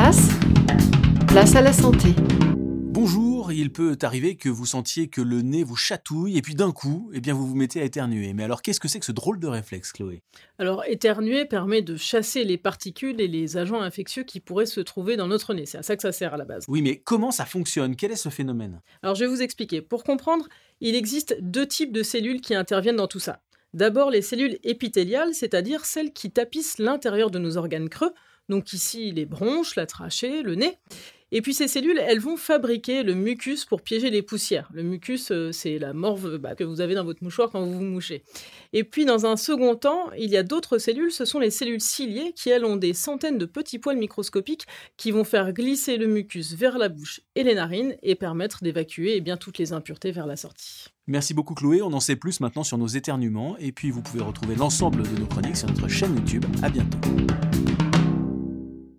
place, place à la santé. Bonjour, il peut arriver que vous sentiez que le nez vous chatouille et puis d'un coup, eh bien vous vous mettez à éternuer. Mais alors qu'est-ce que c'est que ce drôle de réflexe, Chloé? Alors, éternuer permet de chasser les particules et les agents infectieux qui pourraient se trouver dans notre nez. C'est à ça que ça sert à la base. Oui, mais comment ça fonctionne? Quel est ce phénomène? Alors, je vais vous expliquer. Pour comprendre, il existe deux types de cellules qui interviennent dans tout ça. D'abord, les cellules épithéliales, c'est-à-dire celles qui tapissent l'intérieur de nos organes creux, donc ici les bronches, la trachée, le nez. Et puis ces cellules, elles vont fabriquer le mucus pour piéger les poussières. Le mucus, euh, c'est la morve bah, que vous avez dans votre mouchoir quand vous vous mouchez. Et puis dans un second temps, il y a d'autres cellules, ce sont les cellules ciliées qui, elles, ont des centaines de petits poils microscopiques qui vont faire glisser le mucus vers la bouche et les narines et permettre d'évacuer eh toutes les impuretés vers la sortie. Merci beaucoup Chloé, on en sait plus maintenant sur nos éternuements et puis vous pouvez retrouver l'ensemble de nos chroniques sur notre chaîne YouTube. À bientôt.